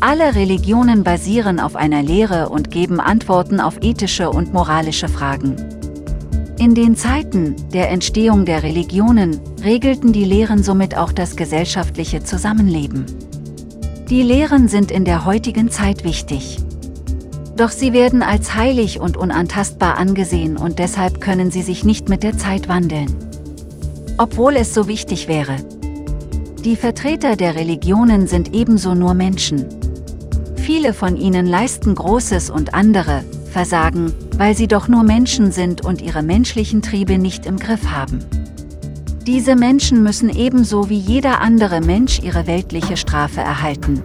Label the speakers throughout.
Speaker 1: Alle Religionen basieren auf einer Lehre und geben Antworten auf ethische und moralische Fragen. In den Zeiten der Entstehung der Religionen regelten die Lehren somit auch das gesellschaftliche Zusammenleben. Die Lehren sind in der heutigen Zeit wichtig. Doch sie werden als heilig und unantastbar angesehen und deshalb können sie sich nicht mit der Zeit wandeln. Obwohl es so wichtig wäre. Die Vertreter der Religionen sind ebenso nur Menschen. Viele von ihnen leisten Großes und andere versagen, weil sie doch nur Menschen sind und ihre menschlichen Triebe nicht im Griff haben. Diese Menschen müssen ebenso wie jeder andere Mensch ihre weltliche Strafe erhalten.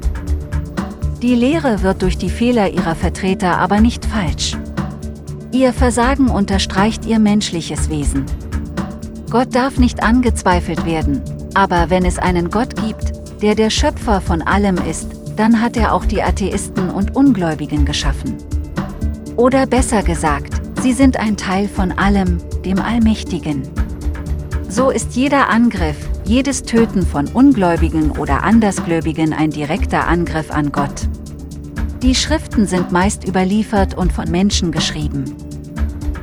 Speaker 1: Die Lehre wird durch die Fehler ihrer Vertreter aber nicht falsch. Ihr Versagen unterstreicht ihr menschliches Wesen. Gott darf nicht angezweifelt werden, aber wenn es einen Gott gibt, der der Schöpfer von allem ist, dann hat er auch die Atheisten und Ungläubigen geschaffen. Oder besser gesagt, sie sind ein Teil von allem, dem Allmächtigen. So ist jeder Angriff, jedes Töten von Ungläubigen oder Andersgläubigen ein direkter Angriff an Gott. Die Schriften sind meist überliefert und von Menschen geschrieben.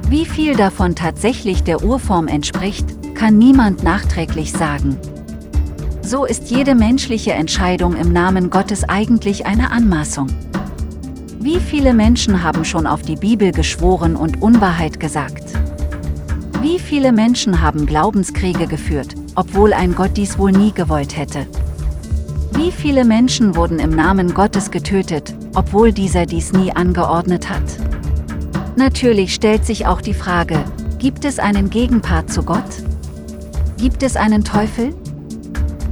Speaker 1: Wie viel davon tatsächlich der Urform entspricht, kann niemand nachträglich sagen. So ist jede menschliche Entscheidung im Namen Gottes eigentlich eine Anmaßung. Wie viele Menschen haben schon auf die Bibel geschworen und Unwahrheit gesagt? Wie viele Menschen haben Glaubenskriege geführt, obwohl ein Gott dies wohl nie gewollt hätte? Wie viele Menschen wurden im Namen Gottes getötet, obwohl dieser dies nie angeordnet hat? Natürlich stellt sich auch die Frage, gibt es einen Gegenpart zu Gott? Gibt es einen Teufel?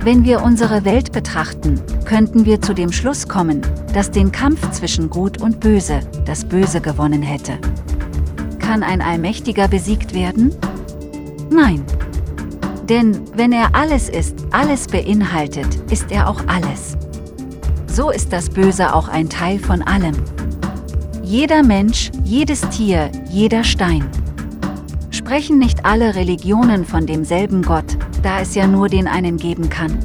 Speaker 1: Wenn wir unsere Welt betrachten, könnten wir zu dem Schluss kommen, dass den Kampf zwischen Gut und Böse das Böse gewonnen hätte. Kann ein Allmächtiger besiegt werden? Nein. Denn wenn er alles ist, alles beinhaltet, ist er auch alles. So ist das Böse auch ein Teil von allem. Jeder Mensch, jedes Tier, jeder Stein. Sprechen nicht alle Religionen von demselben Gott, da es ja nur den einen geben kann?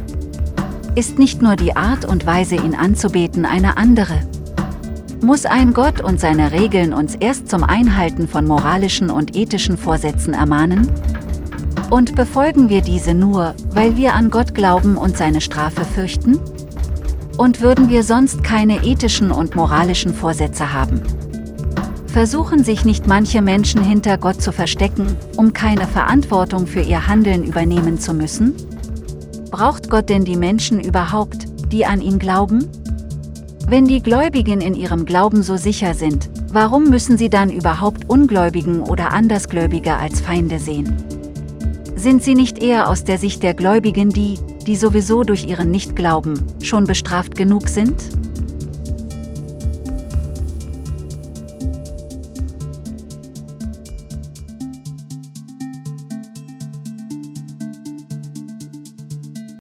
Speaker 1: Ist nicht nur die Art und Weise, ihn anzubeten, eine andere? muss ein Gott und seine Regeln uns erst zum Einhalten von moralischen und ethischen Vorsätzen ermahnen? Und befolgen wir diese nur, weil wir an Gott glauben und seine Strafe fürchten? Und würden wir sonst keine ethischen und moralischen Vorsätze haben? Versuchen sich nicht manche Menschen hinter Gott zu verstecken, um keine Verantwortung für ihr Handeln übernehmen zu müssen? Braucht Gott denn die Menschen überhaupt, die an ihn glauben? Wenn die Gläubigen in ihrem Glauben so sicher sind, warum müssen sie dann überhaupt Ungläubigen oder Andersgläubige als Feinde sehen? Sind sie nicht eher aus der Sicht der Gläubigen die, die sowieso durch ihren Nichtglauben schon bestraft genug sind?